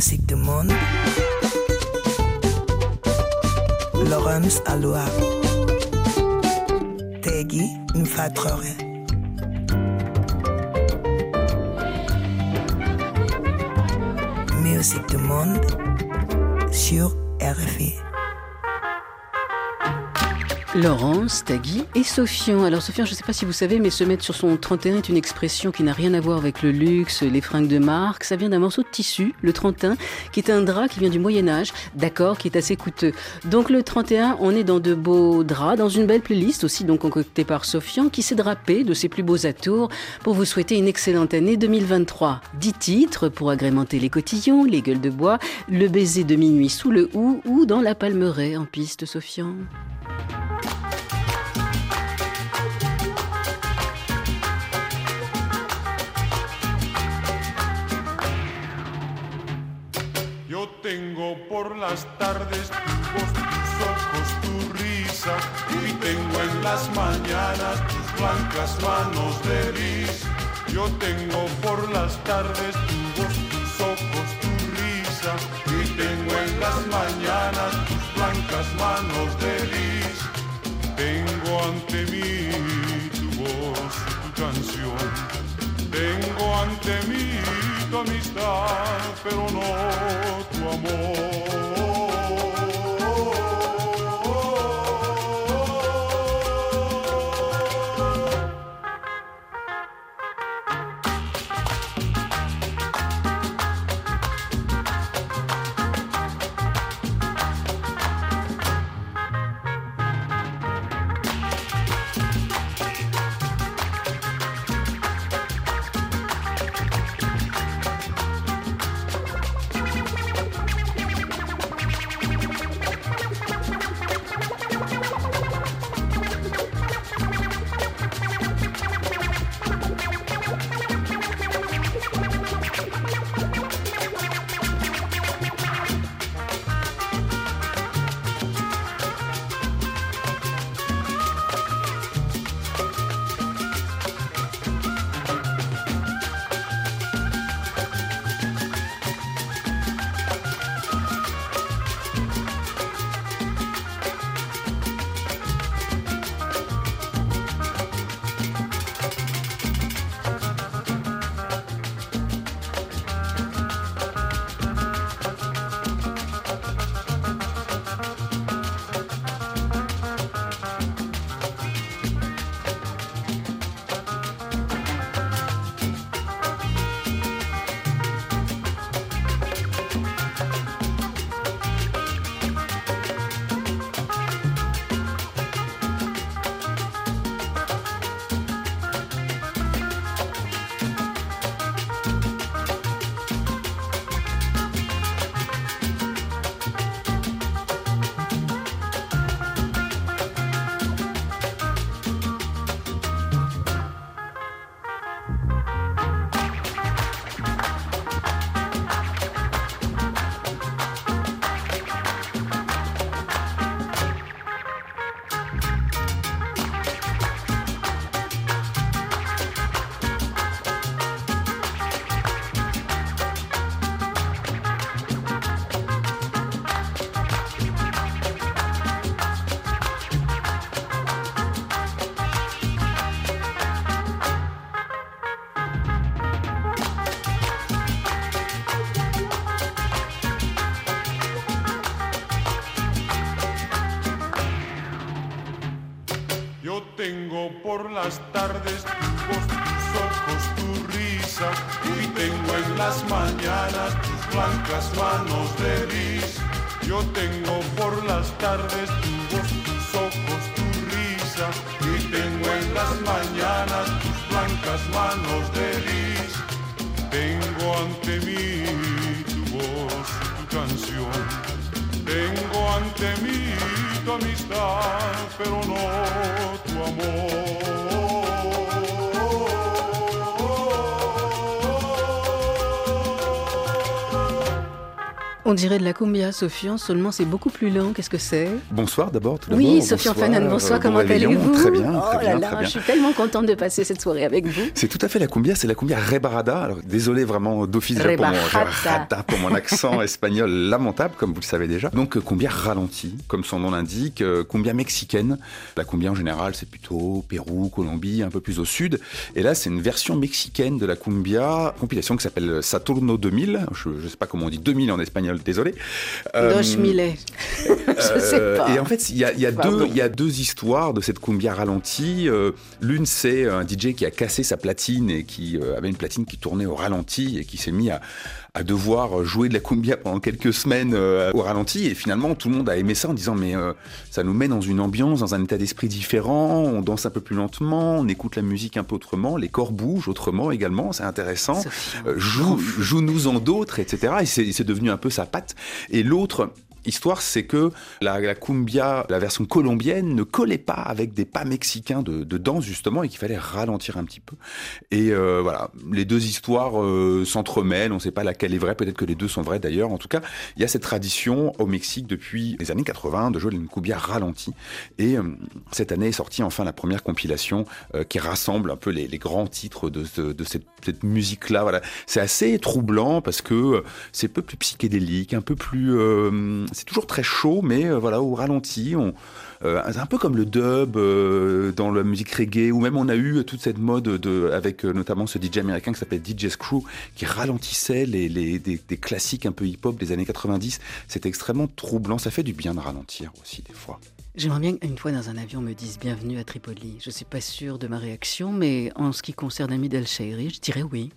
Musique du monde. Laurence Aloha. Tegui Mfatrore. Musique du monde sur RFI. Laurence, Tagui et Sofian. Alors Sofian, je ne sais pas si vous savez, mais se mettre sur son 31 est une expression qui n'a rien à voir avec le luxe, les fringues de marque. Ça vient d'un morceau de tissu, le 31, qui est un drap qui vient du Moyen Âge, d'accord, qui est assez coûteux. Donc le 31, on est dans de beaux draps, dans une belle playlist aussi, donc concoctée par Sofian, qui s'est drapé de ses plus beaux atours pour vous souhaiter une excellente année 2023. Dix titres pour agrémenter les cotillons, les gueules de bois, le baiser de minuit sous le hou ou dans la palmeraie en piste, Sofian. Por las tardes voz, tus ojos, tu risa y tengo en las mañanas tus blancas manos de lis. Yo tengo por las tardes tu voz, tus ojos, tu risa y tengo en las mañanas tus blancas manos de lis. Tengo ante mí tu voz tu canción. Tengo ante mí tu amistad, pero no por las tardes voz, tus ojos, tu risa y tengo en las mañanas tus blancas manos de lis. Yo tengo por las tardes tu voz, tus ojos, tu risa y tengo en las mañanas tus blancas manos de lis. Tengo ante mí tu voz tu canción. Tengo ante mí tu amistad, pero no tu amor. On dirait de la cumbia, Sofian, seulement c'est beaucoup plus lent. Qu'est-ce que c'est? Bonsoir d'abord, Oui. Sofian Bonsoir, Fanan, bonsoir, comment allez-vous? Très bien, Oh très là bien, là, très bien. je suis tellement contente de passer cette soirée avec vous. C'est tout à fait la cumbia, c'est la cumbia rebarada. Alors désolé vraiment d'office pour mon, pour mon accent espagnol lamentable, comme vous le savez déjà. Donc euh, cumbia ralenti, comme son nom l'indique, euh, cumbia mexicaine. La cumbia en général, c'est plutôt Pérou, Colombie, un peu plus au sud. Et là, c'est une version mexicaine de la cumbia, compilation qui s'appelle Saturno 2000. Je ne sais pas comment on dit 2000 en espagnol, désolé. Euh, Dos Millet. je sais Euh, pas. Et en fait, il y a, y a deux histoires de cette cumbia ralentie. Euh, L'une, c'est un DJ qui a cassé sa platine et qui euh, avait une platine qui tournait au ralenti et qui s'est mis à, à devoir jouer de la cumbia pendant quelques semaines euh, au ralenti. Et finalement, tout le monde a aimé ça en disant mais euh, ça nous met dans une ambiance, dans un état d'esprit différent. On danse un peu plus lentement, on écoute la musique un peu autrement, les corps bougent autrement également. C'est intéressant. Euh, joue, joue-nous en d'autres, etc. Et c'est c'est devenu un peu sa patte. Et l'autre histoire, c'est que la, la cumbia, la version colombienne, ne collait pas avec des pas mexicains de, de danse, justement, et qu'il fallait ralentir un petit peu. Et euh, voilà, les deux histoires euh, s'entremêlent, on ne sait pas laquelle est vraie, peut-être que les deux sont vraies d'ailleurs. En tout cas, il y a cette tradition au Mexique depuis les années 80 de jouer une cumbia ralentie. Et euh, cette année est sortie enfin la première compilation euh, qui rassemble un peu les, les grands titres de, ce- de cette, cette musique-là. Voilà. C'est assez troublant parce que euh, c'est un peu plus psychédélique, un peu plus... c'est toujours très chaud, mais euh, voilà, au ralenti, on... euh, un peu comme le dub euh, dans la musique reggae, ou même on a eu toute cette mode de, avec notamment ce DJ américain qui s'appelle DJ Screw, qui ralentissait les, les- des, classiques un peu hip-hop des années 90. C'est extrêmement troublant, ça fait du bien de ralentir aussi des fois. J'aimerais bien qu'une fois dans un avion on me dise bienvenue à Tripoli. Je ne suis pas sûre de ma réaction, mais en ce qui concerne Hamid El Shairi, je dirais oui.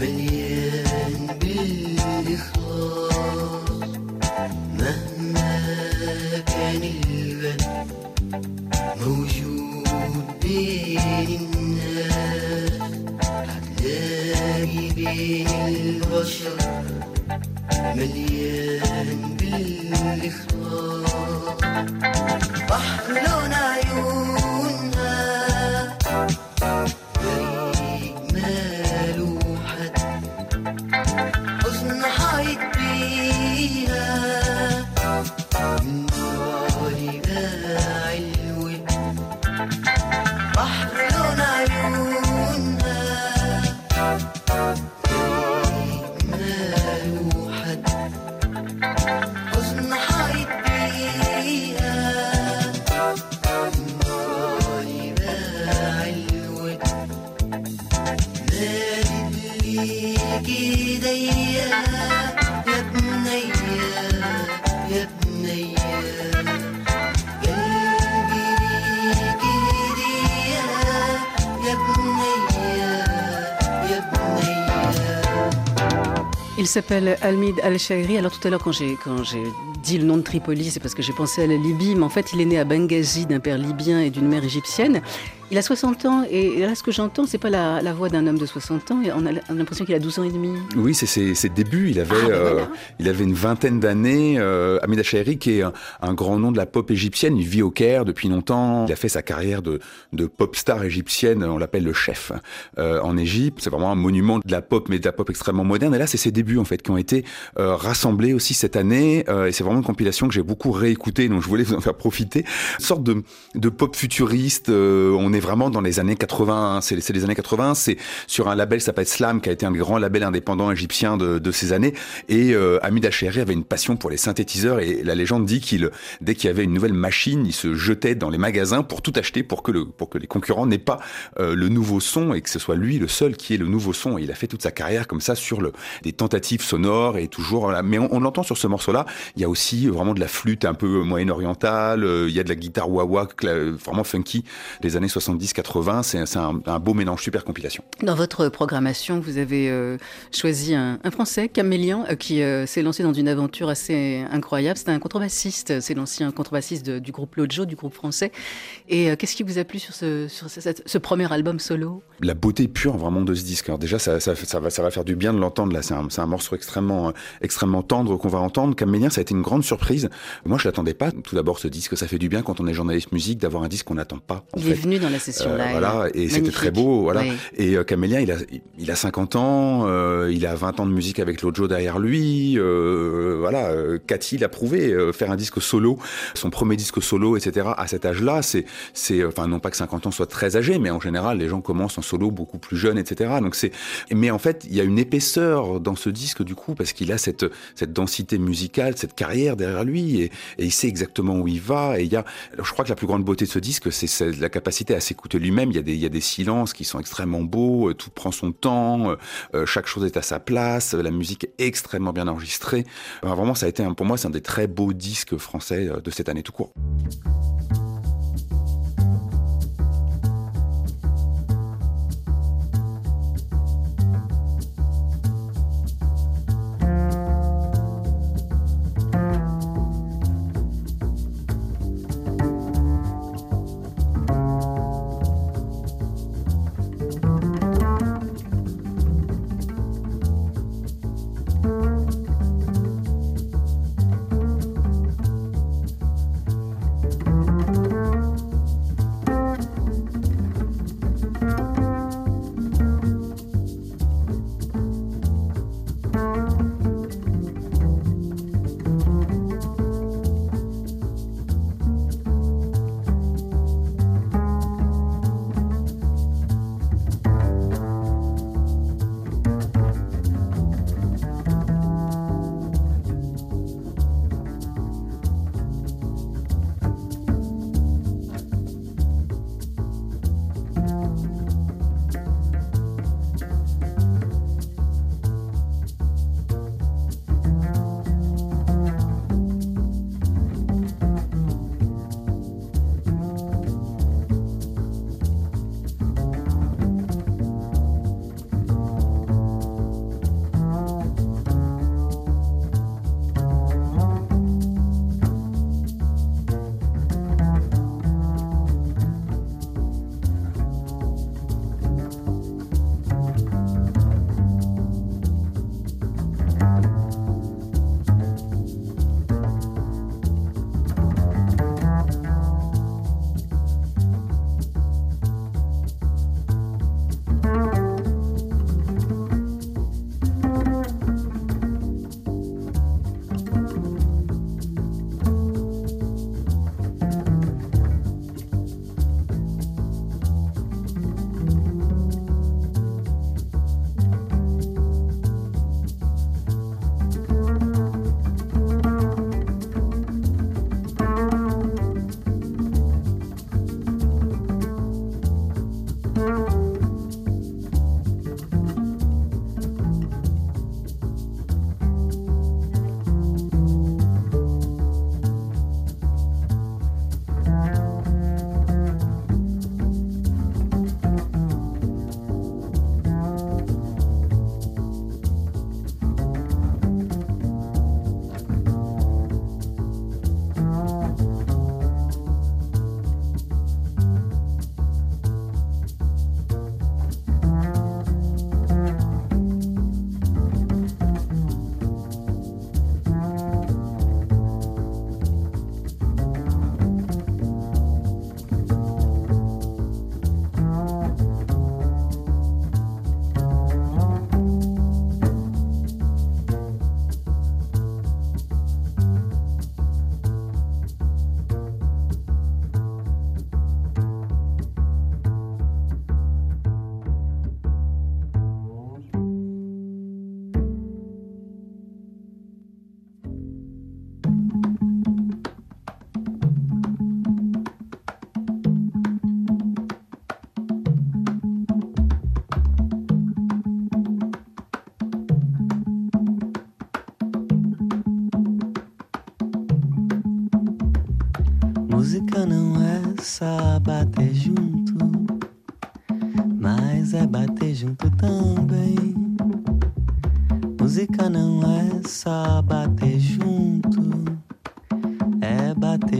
مليان بالإخلاص مهما كان الغد موجود بين الناس هتلاقي بين البشر مليان بالإخلاص. بحر لون عيونها Il s'appelle Almid Al-Shairi. Alors tout à l'heure, quand j'ai quand j'ai dit le nom de Tripoli, c'est parce que j'ai pensé à la Libye, mais en fait, il est né à Benghazi d'un père libyen et d'une mère égyptienne. Il a 60 ans et là, ce que j'entends, c'est pas la, la voix d'un homme de 60 ans. On a l'impression qu'il a 12 ans et demi. Oui, c'est ses, ses débuts. Il avait, Ah, ben euh, voilà. il avait une vingtaine d'années. Euh, Hamid Achaeri, qui est un, un grand nom de la pop égyptienne, il vit au Caire depuis longtemps. Il a fait sa carrière de, de pop star égyptienne. On l'appelle le chef euh, en Égypte. C'est vraiment un monument de la pop, mais de la pop extrêmement moderne. Et là, c'est ses débuts en fait qui ont été euh, rassemblés aussi cette année. Et c'est vraiment une compilation que j'ai beaucoup réécoutée, donc je voulais vous en faire profiter. Une sorte de, de pop futuriste. on est vraiment dans les années 80. C'est c'est les années 80. C'est sur un label qui s'appelle Slam, qui a été un des grands labels indépendants égyptiens de, ces années. Et euh, Hamid Achaeri avait une passion pour les synthétiseurs. Et la légende dit qu'il, dès qu'il y avait une nouvelle machine, il se jetait dans les magasins pour tout acheter, pour que le, pour que les concurrents n'aient pas euh, le nouveau son et que ce soit lui le seul qui ait le nouveau son. Et il a fait toute sa carrière comme ça sur le, des tentatives sonores et toujours. Mais on, l'entend sur ce morceau-là. Il y a aussi vraiment de la flûte un peu moyen-orientale. euh, Il y a de la guitare wah-wah, vraiment funky des années 70-80. C'est un, un beau mélange, super compilation. Dans votre programmation, vous avez euh, choisi un, un Français, Camélian, euh, qui euh, s'est lancé dans une aventure assez incroyable. C'est un contrebassiste, c'est l'ancien contrebassiste de- du groupe Lojo, du groupe français. Et qu'est-ce qui vous a plu sur ce, sur ce, cette- ce premier album solo? La beauté pure vraiment de ce disque. Alors déjà, ça, ça, ça va, ça va faire du bien de l'entendre. Là, c'est un, morceau extrêmement, extrêmement tendre qu'on va entendre. Camélien, ça a été une grande surprise. Moi, je l'attendais pas. Tout d'abord, ce disque, ça fait du bien quand on est journaliste musique d'avoir un disque qu'on n'attend pas. En Il est venu dans la session Euh, live. voilà, et c'était très beau, voilà. Oui. Et euh, Camélien, il a, il a 50 ans, euh, il a 20 ans de musique avec Lojo derrière lui, voilà. Cathy l'a prouvé, faire un disque solo, son premier disque solo, etc. À cet âge-là, c'est, c'est, enfin non pas que 50 ans soit très âgé, mais en général, les gens commencent en solo beaucoup plus jeunes, etc. Donc c'est, mais en fait, il y a une épaisseur dans ce disque du coup parce qu'il a cette, cette densité musicale, cette carrière derrière lui, et, et il sait exactement où il va. Et il y a, je crois que la plus grande beauté de ce disque, c'est c'est la capacité à s'écouter lui-même. Il y a des, silences qui sont extrêmement beaux, euh, tout prend son temps, euh, euh, chaque chose est à sa place, la musique est extrêmement bien enregistrée. Vraiment, ça a été pour moi, c'est un des très beaux disques français de cette année tout court.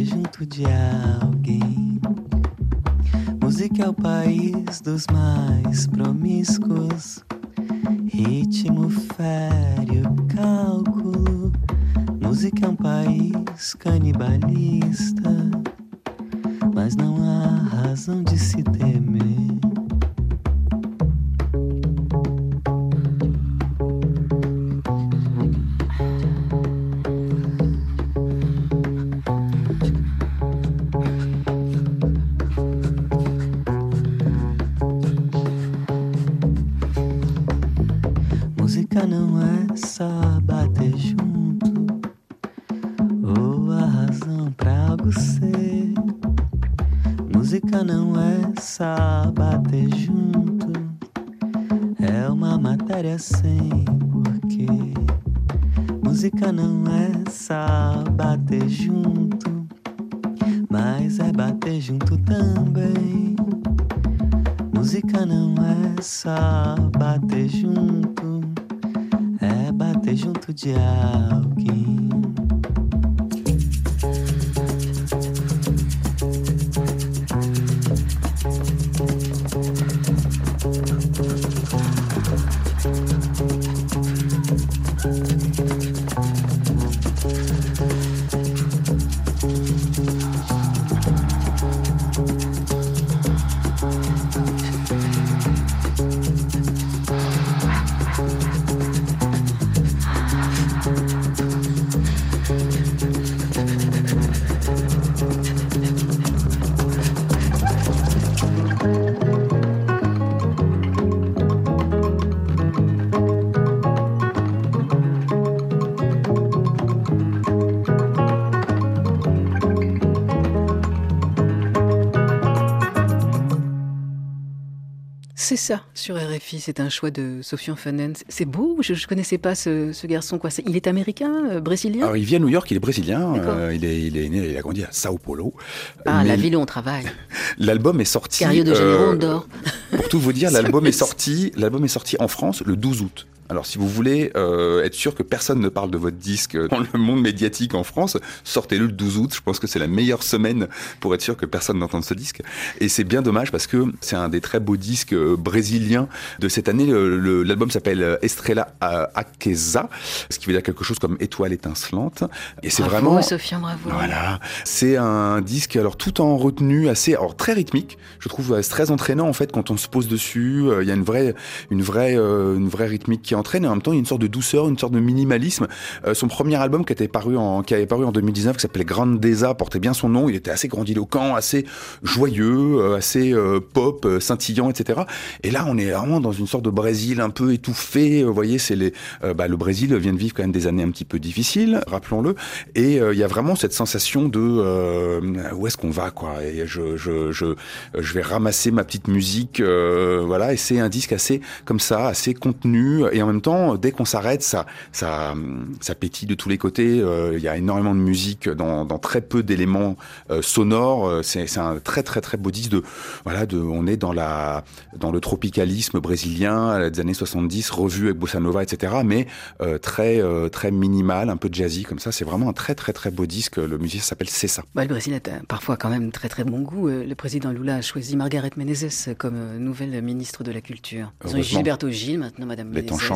Junto de alguém. Música é o país dos mais promíscuos. Ritmo fere o cálculo. Música é um país canibalista, mas não há razão de se temer. C'est ça sur RFI, c'est un choix de Sofian Fanen. C'est beau, je ne connaissais pas ce, ce garçon. Quoi. Il est américain, euh, brésilien? Alors, il vit à New York, il est brésilien, euh, il, est, il est né, il a grandi à Sao Paulo. Ah, Mais la ville où on travaille. L'album est sorti. Rio de Janeiro, euh, on dort. Pour tout vous dire, l'album est sorti. L'album est sorti en France le 12 août. Alors, si vous voulez euh, être sûr que personne ne parle de votre disque dans le monde médiatique en France, sortez-le le 12 août. Je pense que c'est la meilleure semaine pour être sûr que personne n'entende ce disque. Et c'est bien dommage parce que c'est un des très beaux disques euh, brésiliens de cette année. L'album s'appelle Estrela euh, Akeza, ce qui veut dire quelque chose comme étoile étincelante. Et c'est vraiment bravo. voilà, c'est un disque alors tout en retenue assez alors très rythmique. Je trouve euh, très entraînant en fait quand on se pose dessus. Euh, Il y a une vraie une vraie une vraie rythmique qui entraîne et en même temps il y a une sorte de douceur, une sorte de minimalisme. Euh, son premier album qui avait paru en 2019 qui s'appelait Grandeza portait bien son nom. Il était assez grandiloquent, assez joyeux, euh, assez euh, pop, scintillant, etc. Et là on est vraiment dans une sorte de Brésil un peu étouffé. Vous voyez, c'est bah, le Brésil vient de vivre quand même des années un petit peu difficiles, rappelons-le. Et il y a vraiment cette sensation de où est-ce qu'on va quoi? Je vais ramasser ma petite musique, voilà. Et c'est un disque assez comme ça, assez contenu. En même temps, dès qu'on s'arrête, ça ça ça pétille de tous les côtés. Euh, Il y a énormément de musique dans dans très peu d'éléments euh, sonores. Euh, C'est un très très très beau disque de voilà de on est dans la dans le tropicalisme brésilien des années 70 revu avec bossa nova etc. Mais très très minimal, un peu jazzy comme ça. C'est vraiment un très très très beau disque. Le musicien s'appelle Cessa. Bah, le Brésil a parfois quand même très très bon goût. Le président Lula a choisi Margaret Menezes comme nouvelle ministre de la Culture. Ils ont eu. Gilberto Gil, maintenant Madame Menezes.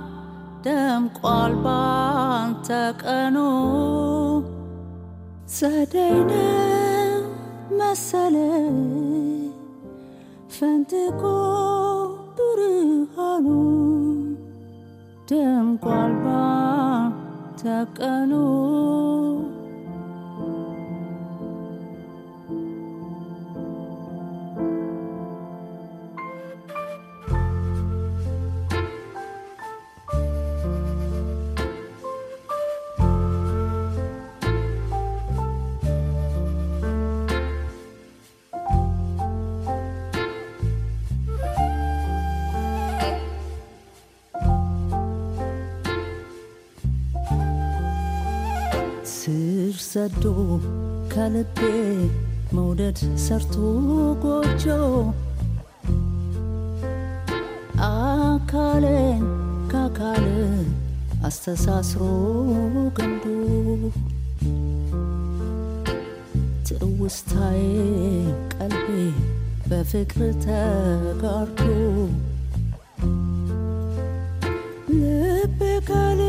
ደምቋል ባንተ ቀኑ። ጸደይነ መሰለኝ ፈንጥቆ ብርሃኑ። ደምቋል ባንተ ቀኑ ሰዶ ከልቤ መውደድ ሰርቶ ጎጆ። አካሌን ከአካል አስተሳስሮ ገንዱ ትውስታዬ ቀልቤ በፍቅር ተጋርዶ። ልቤ ጋር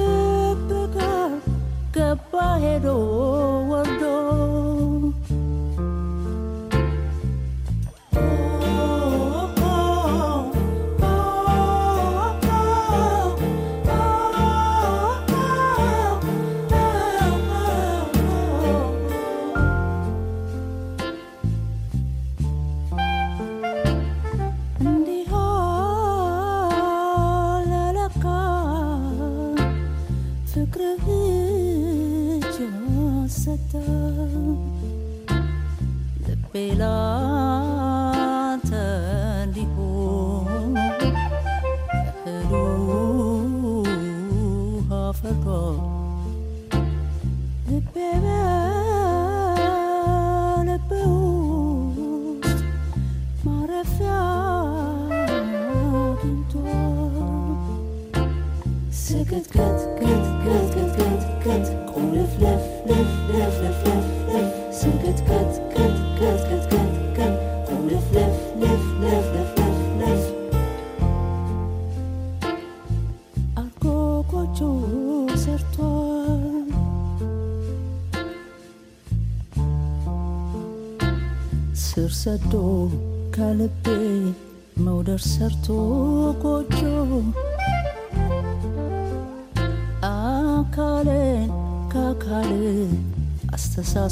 괴로워도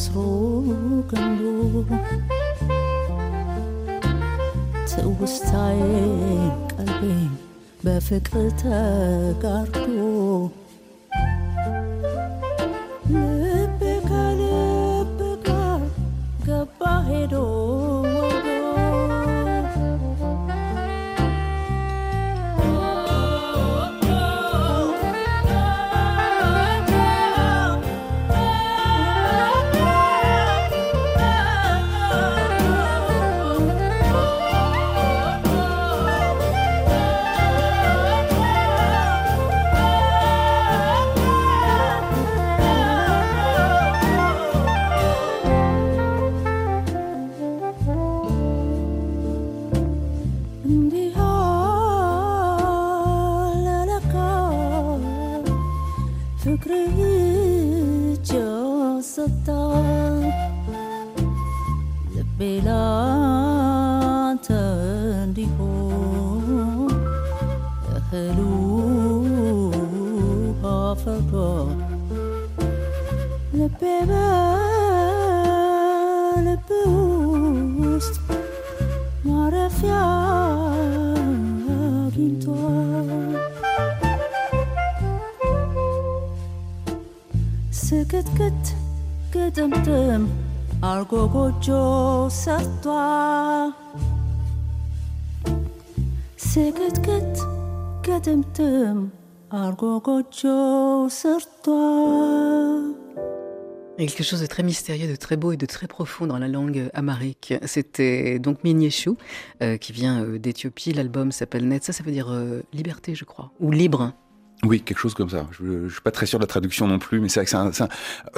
አስተሳስሮ ገንዶ ትውስታዬን ቀልቤን በፍቅር ተጋርዶ il y a quelque chose de très mystérieux, de très beau et de très profond dans la langue amharique. C'était donc Minyeshu, euh, qui vient euh, d'Éthiopie. L'album s'appelle Net. Ça, ça veut dire euh, liberté, je crois, ou libre. Oui, quelque chose comme ça. Je, je suis pas très sûr de la traduction non plus, mais c'est c'est un, un,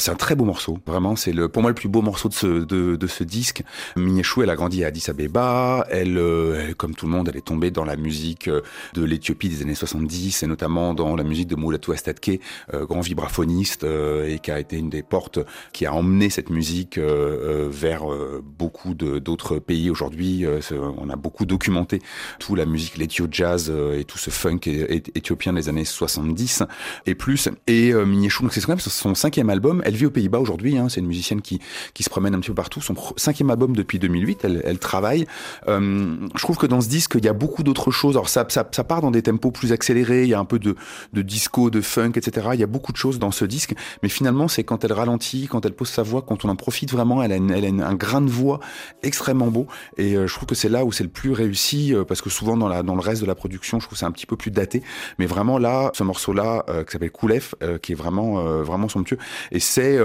un très beau morceau. Vraiment, c'est le, pour moi le plus beau morceau de ce, de, de ce disque. Minyeshu, elle a grandi à Addis Abeba. Elle, euh, elle, comme tout le monde, elle est tombée dans la musique euh, de l'Éthiopie des années 70 et notamment dans la musique de Moulatou Astatke, euh, grand vibraphoniste et qui a été une des portes qui a emmené cette musique vers beaucoup d'autres pays aujourd'hui. On a beaucoup documenté tout la musique, l'éthio jazz et tout ce funk éthiopien des années 70 et plus. Et euh, Minyeshu, donc c'est quand même son cinquième album. Elle vit aux Pays-Bas aujourd'hui. Hein, c'est une musicienne qui qui se promène un petit peu partout. Son cinquième album depuis 2008. Elle, elle travaille. Euh, je trouve que dans ce disque, il y a beaucoup d'autres choses. Alors ça, ça, ça part dans des tempos plus accélérés. Il y a un peu de de disco, de funk, etc. Il y a beaucoup de choses dans ce disque. Mais finalement, c'est quand elle ralentit, quand elle pose sa voix, quand on en profite vraiment. Elle a, une- elle a un grain de voix extrêmement beau. Et euh, je trouve que c'est là où c'est le plus réussi, euh, parce que souvent dans, la, dans le reste de la production, je trouve que c'est un petit peu plus daté. Mais vraiment là, ce morceau-là euh, qui s'appelle Koulef, euh, qui est vraiment euh, vraiment somptueux. Et c'est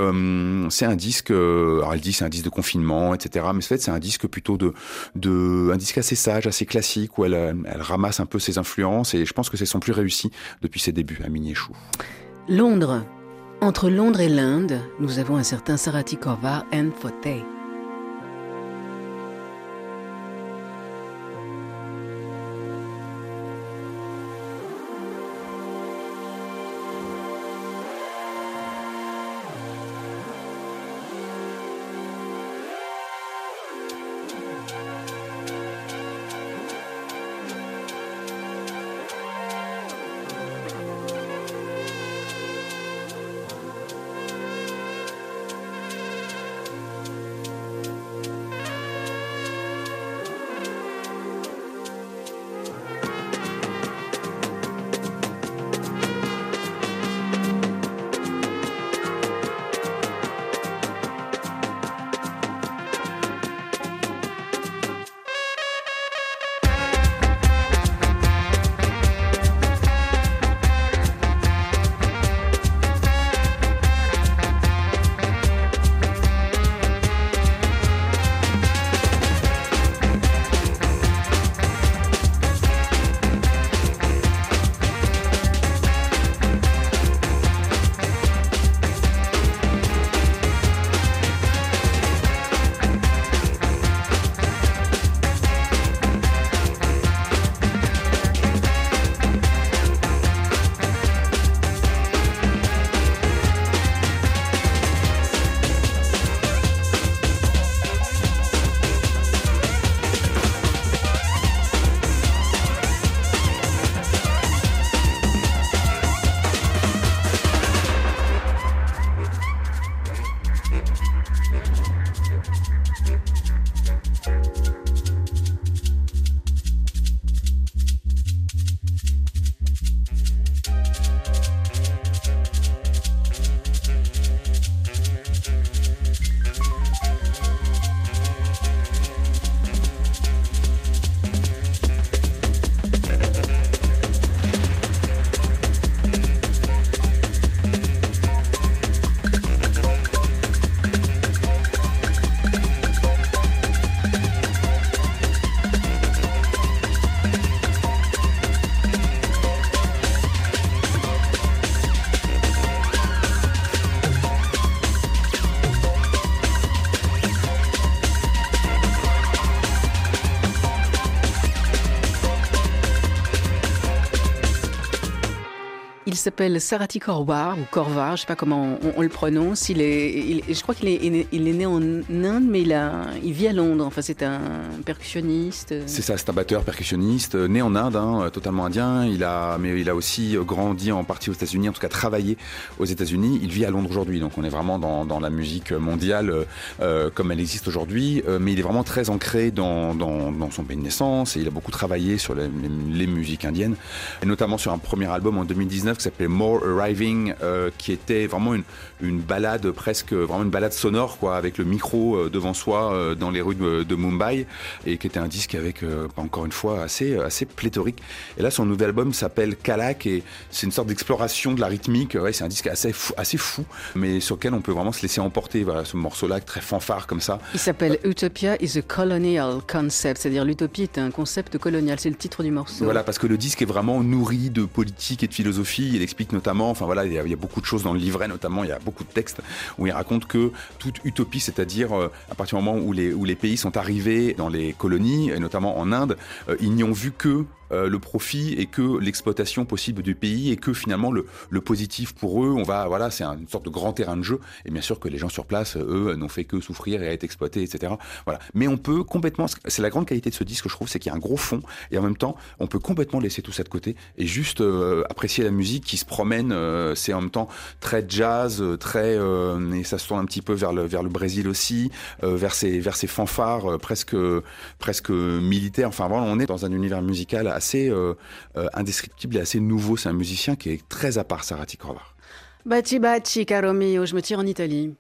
c'est un disque. alors elle dit c'est un disque de confinement, etc. Mais en fait c'est un disque plutôt de de un disque assez sage, assez classique où elle elle ramasse un peu ses influences et je pense que c'est son plus réussi depuis ses débuts à Miniechou. Londres. Entre Londres et l'Inde, nous avons un certain Sarati Korvar and Fote. S'appelle Sarati Korvar ou Korvar, je sais pas comment on, le prononce. Il est, il- je crois qu'il est, il il né en Inde, mais il, a, il vit à Londres. Enfin, c'est un percussionniste. C'est ça, c'est un batteur percussionniste, né en Inde, hein, totalement indien. Il a, mais il a aussi grandi en partie aux États-Unis, en tout cas travaillé aux États-Unis. Il vit à Londres aujourd'hui, donc on est vraiment dans, la musique mondiale euh, comme elle existe aujourd'hui. Euh, mais il est vraiment très ancré dans, son pays de naissance et il a beaucoup travaillé sur les, musiques indiennes, notamment sur un premier album en 2019 qui s'appelait More Arriving, euh, qui était vraiment une, une balade presque, vraiment une balade sonore, quoi, avec le micro euh, devant soi euh, dans les rues de, de Mumbai, et qui était un disque avec, encore une fois, assez, assez pléthorique. Et là, son nouvel album s'appelle Kalak, et c'est une sorte d'exploration de la rythmique. Ouais, c'est un disque assez fou, assez fou, mais sur lequel on peut vraiment se laisser emporter. Voilà, ce morceau-là, très fanfare comme ça. Il s'appelle Utopia is a colonial concept, c'est-à-dire l'utopie est un concept colonial. C'est le titre du morceau. Voilà, parce que le disque est vraiment nourri de politique et de philosophie. Il explique notamment, enfin voilà, il y, a, beaucoup de choses dans le livret, notamment, il y a beaucoup de textes où il raconte que toute utopie, c'est-à-dire euh, à partir du moment où les, où les pays sont arrivés dans les colonies, et notamment en Inde, euh, ils n'y ont vu que euh, le profit et que l'exploitation possible du pays et que finalement le, le positif pour eux, on va voilà, c'est un- une sorte de grand terrain de jeu et bien sûr que les gens sur place, eux, n'ont fait que souffrir et être exploités, etc. Voilà. Mais on peut complètement, c'est la grande qualité de ce disque, je trouve, c'est qu'il y a un gros fond et en même temps, on peut complètement laisser tout ça de côté et juste euh, apprécier la musique qui se promène. euh, c'est en même temps très jazz, euh, très euh, et ça se tourne un petit peu vers le vers le Brésil aussi, euh, vers ses vers ses fanfares presque presque militaires. Enfin voilà, on est dans un univers musical assez euh, euh, indescriptible et assez nouveau. C'est un musicien qui est très à part, Sarati Korvar. Baci baci, caro mio, je me tire en Italie.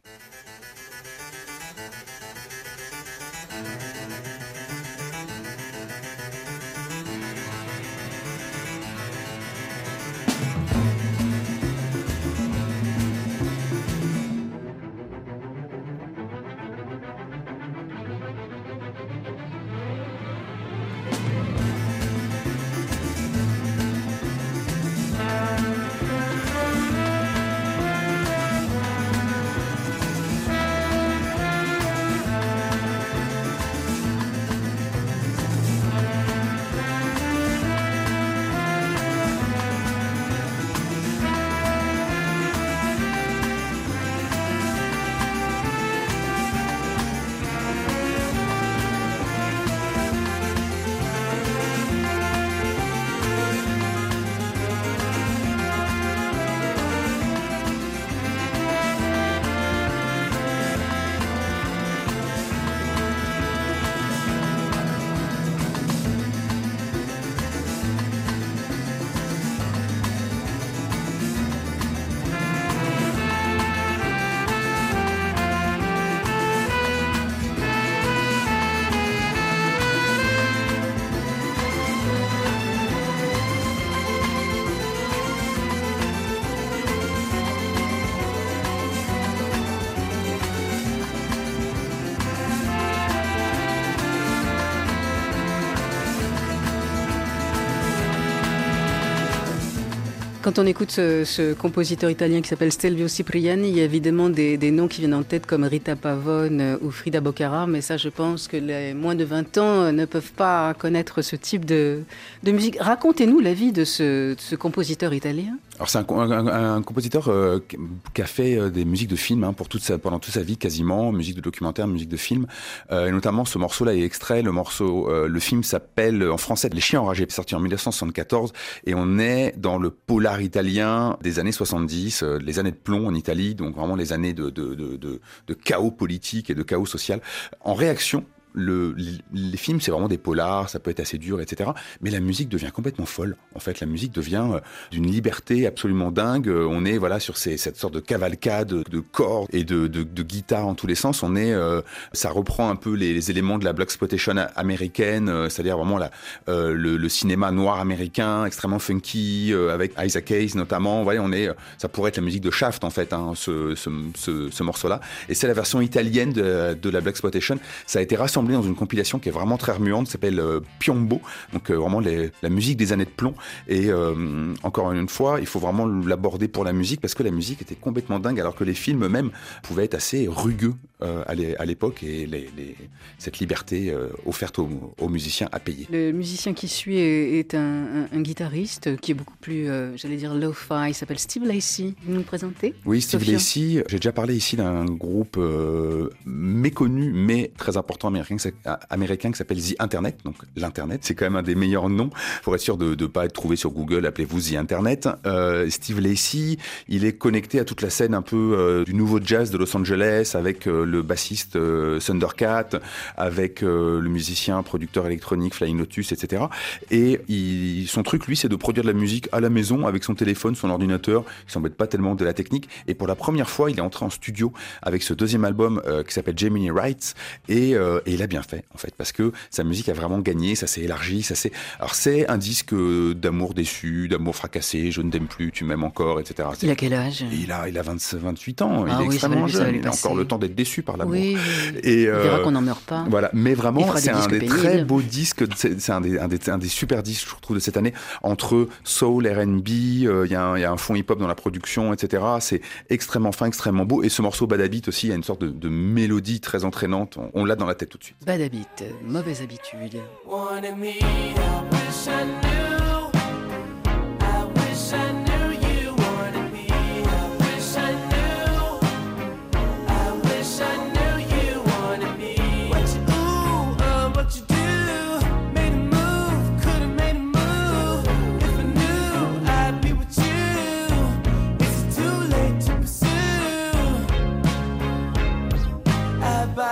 Quand on écoute ce, compositeur italien qui s'appelle Stelvio Cipriani, il y a évidemment des, noms qui viennent en tête comme Rita Pavone euh, ou Frida Boccara, mais ça je pense que les moins de 20 ans euh, ne peuvent pas connaître ce type de, musique. Racontez-nous la vie de ce, compositeur italien. Alors c'est un, compositeur euh, qui- a fait des musiques de films hein, pour toute pendant toute sa vie quasiment, musique de documentaire, musique de film, et notamment ce morceau-là est extrait. Le morceau, le film s'appelle en français Les Chiens enragés, sorti en 1974, et on est dans le polar italien des années 70, euh, les années de plomb en Italie, donc vraiment les années de, de, de, de, de chaos politique et de chaos social. En réaction le, les- films, c'est vraiment des polars, ça peut être assez dur, etc. Mais la musique devient complètement folle. En fait, la musique devient euh, d'une liberté absolument dingue. Euh, On est voilà sur cette sorte de cavalcade de cordes et de, de, de guitare en tous les sens. On est, euh, ça reprend un peu les, éléments de la black exploitation américaine, c'est-à-dire vraiment le, cinéma noir américain, extrêmement funky, avec Isaac Hayes notamment. Voilà, on est, ça pourrait être la musique de Shaft en fait, hein, ce, ce, ce, ce morceau-là. Et c'est la version italienne de, de la black exploitation. Ça a été rassemblé dans une compilation qui est vraiment très remuante, s'appelle euh, Piombo, donc euh, vraiment les- la musique des années de plomb. Et euh, encore une fois, il faut vraiment l'aborder pour la musique parce que la musique était complètement dingue, alors que les films eux-mêmes pouvaient être assez rugueux à l'é- à l'époque et les, les- cette liberté offerte aux, aux musiciens à payer. Le musicien qui suit est, est un, un- un guitariste qui est beaucoup plus, euh, j'allais dire, lo-fi. Il s'appelle Steve Lacey. Vous nous le présentez Oui, Steve Sophia? Lacey, j'ai déjà parlé ici d'un groupe euh, méconnu mais très important américain, s'appelle- euh, américain qui s'appelle The Internet. Donc l'Internet, c'est quand même un des meilleurs noms pour être sûr de ne pas être trouvé sur Google. Appelez-vous The Internet. Euh, Steve Lacey, il est connecté à toute la scène un peu euh, du nouveau jazz de Los Angeles avec le bassiste Thundercat, avec le musicien producteur électronique Flying Lotus, etc. Et son truc, lui, c'est de produire de la musique à la maison avec son téléphone, son ordinateur. Il s'embête pas tellement de la technique. Et pour la première fois, il est entré en studio avec ce deuxième album qui s'appelle Gemini Rights. Et il a bien fait, en fait, parce que sa musique a vraiment gagné, ça s'est élargi, ça s'est. Alors c'est un disque euh, d'amour déçu, d'amour fracassé, je ne t'aime plus, tu m'aimes encore, etc. Il a quel âge? Il a, il a 20 28 ans, Ah il est oui, extrêmement jeune, lui il a passer. encore le temps d'être déçu par l'amour. Oui, oui. Et, Il verra euh, qu'on n'en meurt pas. voilà, mais vraiment, c'est un des pénibles. très beaux disques. C'est un des, un, des, un des super disques, je trouve, de cette année. Entre soul, R&B, euh, il y, a un- il y a un fond hip-hop dans la production, etc. C'est extrêmement fin, extrêmement beau. Et ce morceau Bad Habit aussi, il y a une sorte de, de mélodie très entraînante. On, on l'a dans la tête tout de suite. Bad habit, euh, mauvaise habitude.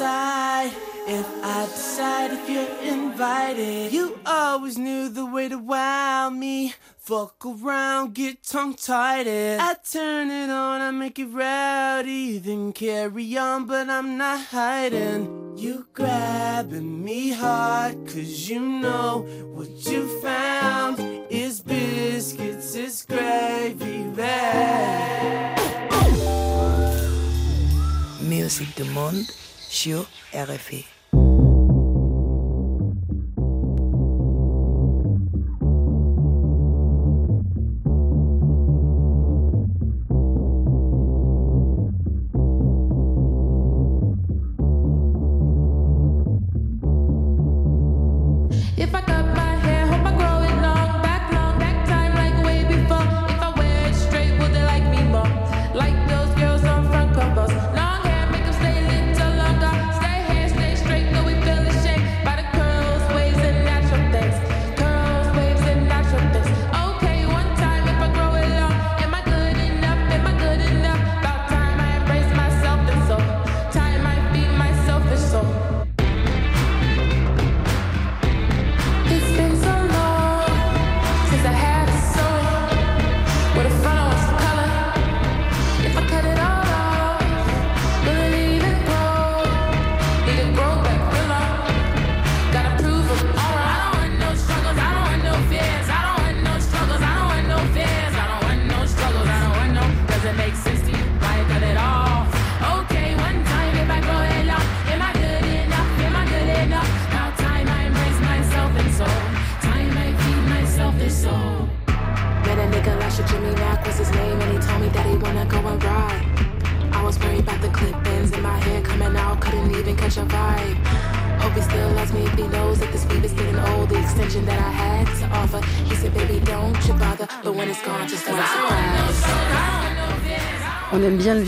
if I decide if you're invited. You always knew the way to wow me. Fuck around, get tongue tied. I turn it on, I make it rowdy, then carry on, but I'm not hiding. You grabbing me hard, cause you know what you found is biscuits, is gravy bag. Music du monde RFI.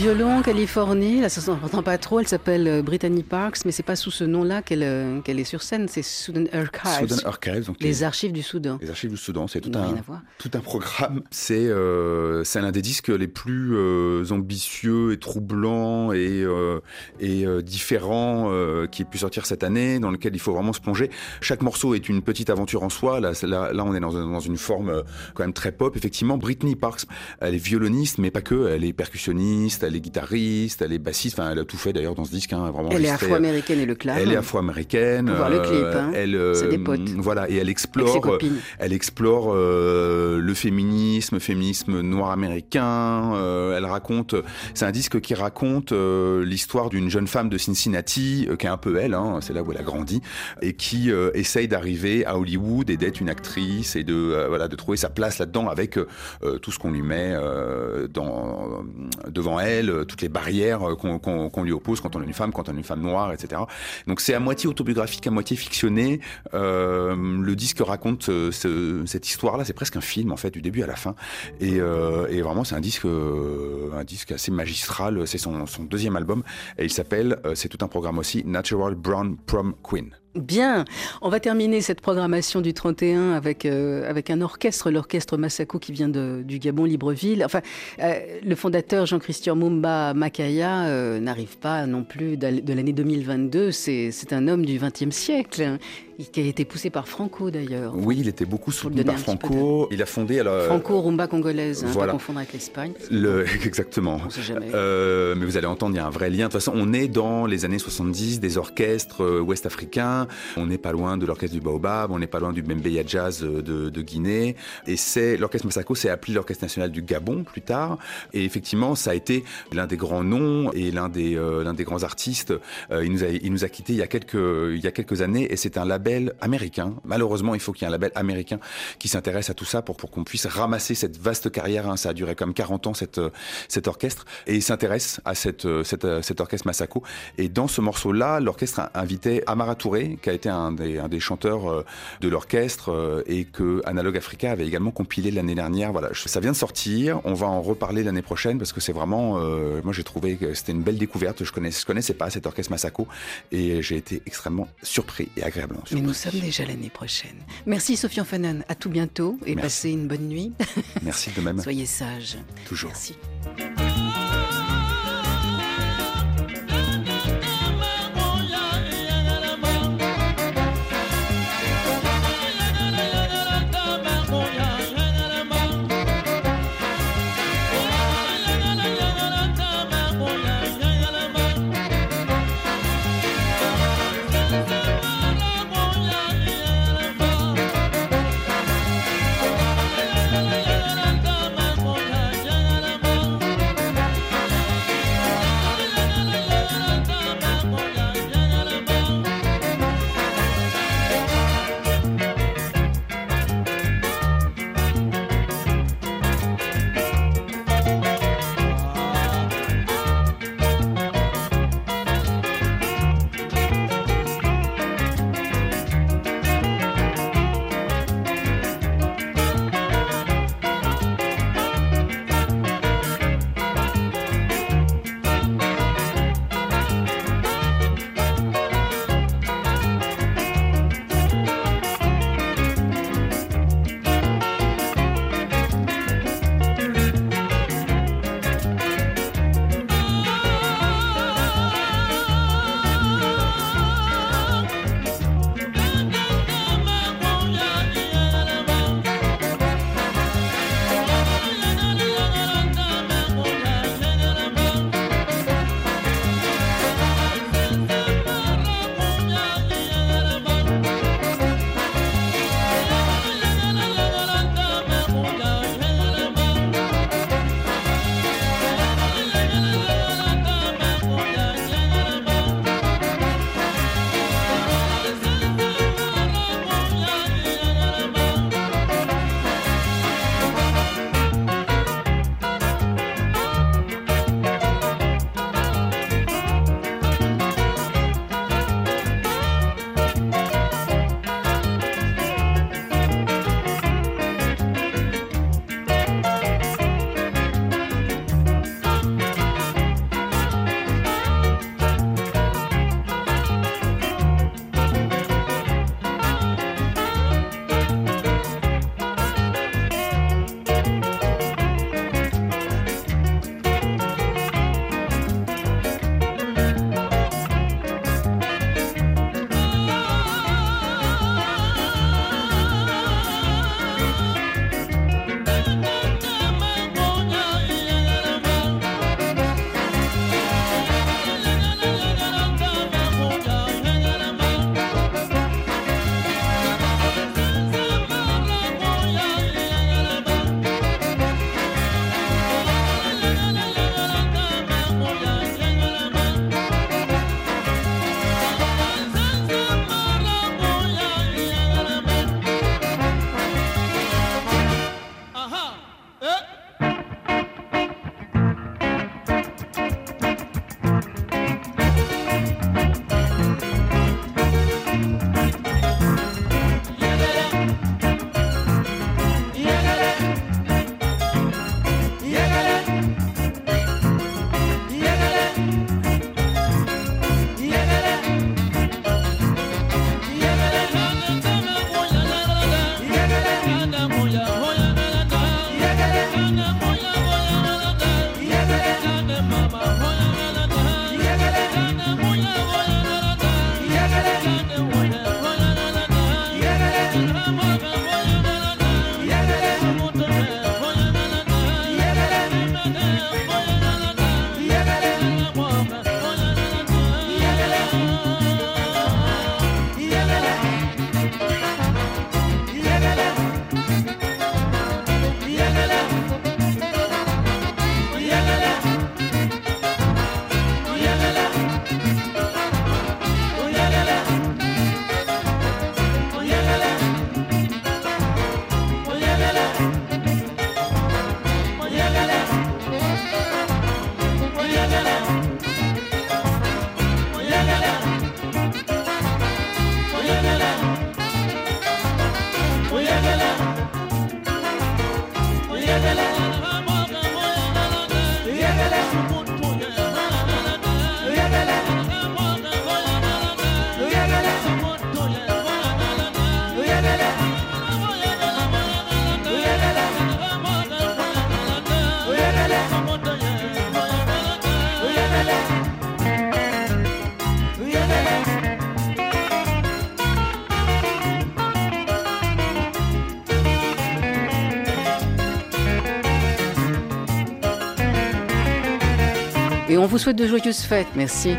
Violon Californie. Là, ça s'entend pas trop. Elle s'appelle euh, Brittany Parks, mais c'est pas sous ce nom-là qu'elle euh, est sur scène. C'est Sudan Archives. Archives, donc Les archives du Soudan. Les archives du Soudan, c'est tout un, tout un programme. C'est euh, c'est l'un des disques les plus euh, ambitieux et troublants et, euh, et différents qui ait pu sortir cette année, dans lequel il faut vraiment se plonger. Chaque morceau est une petite aventure en soi. Là, là, là on est dans, un- dans une forme quand même très pop. Effectivement, Britney Parks, elle est violoniste, mais pas que. Elle est percussionniste, elle est guitariste, elle est bassiste. Enfin, elle a tout fait d'ailleurs dans ce disque. Hein, vraiment Elle est enregistré, afro-américaine et le clame. Elle est afro-américaine. Faut voir le clip, hein. Elle, euh, C'est des potes. Voilà, et elle explore. euh. Elle explore euh, le féminisme, féminisme noir américain. euh, elle raconte, c'est un disque qui raconte euh, l'histoire d'une jeune femme de Cincinnati, euh, qui est un peu elle, hein, c'est là où elle a grandi, et qui euh, essaye d'arriver à Hollywood et d'être une actrice et de euh, voilà de trouver sa place là-dedans avec euh, tout ce qu'on lui met euh, dans, devant elle, euh, toutes les barrières euh, qu'on lui oppose quand on est une femme, quand on est une femme noire, etc. Donc c'est à moitié autobiographique, à moitié fictionné. Euh, le disque raconte ce- cette histoire-là, c'est presque un film en fait, du début à la fin. Et, vraiment, c'est un disque, un disque assez magistral. C'est son, son deuxième album et il s'appelle, c'est tout un programme aussi, Natural Brown Prom Queen. Bien, on va terminer cette programmation du 31 avec, euh, avec un orchestre, l'orchestre Masako qui vient du Gabon, Libreville. Enfin, euh, le fondateur Jean-Christian Mumba Makaya euh, n'arrive pas non plus de l'année 2022. C'est c'est un homme du XXe siècle, hein, qui a été poussé par Franco d'ailleurs. Oui, il était beaucoup soutenu par Franco. Il a fondé alors, Franco rumba congolaise, hein, voilà. pas confondre avec l'Espagne. Le, exactement. On sait jamais. Euh, mais vous allez entendre, il y a un vrai lien. De toute façon, on est dans les années 70 des orchestres euh, ouest-africains. On n'est pas loin de l'orchestre du Baobab, on n'est pas loin du Bembeya Jazz euh, de, de Guinée. Et c'est l'orchestre Masako s'est appelé l'orchestre national du Gabon plus tard. Et effectivement, ça a été l'un des grands noms et l'un des euh, l'un des grands artistes. Euh, il nous a il nous a quitté il y a quelques il y a quelques années et c'est un label américain. Malheureusement, il faut qu'il y ait un label américain qui s'intéresse à tout ça pour pour qu'on puisse ramasser cette vaste carrière. hein. Ça a duré comme 40 ans cette cet orchestre et il s'intéresse à cette, cette, cet orchestre Masako. Et dans ce morceau-là, l'orchestre a invité Amara Touré, qui a été un des, un des chanteurs euh, de l'orchestre euh, et que Analog Africa avait également compilé l'année dernière. Voilà, ça vient de sortir. On va en reparler l'année prochaine parce que c'est vraiment, euh, moi j'ai trouvé que c'était une belle découverte. Je connaissais, connaissais pas cet orchestre Masako et j'ai été extrêmement surpris et agréablement Mais nous sommes déjà l'année prochaine. Merci Sofiane Fanan, à tout bientôt et Merci. passez une bonne nuit. Merci de même. Soyez sages. Toujours. Merci. On vous souhaite de joyeuses fêtes. Merci.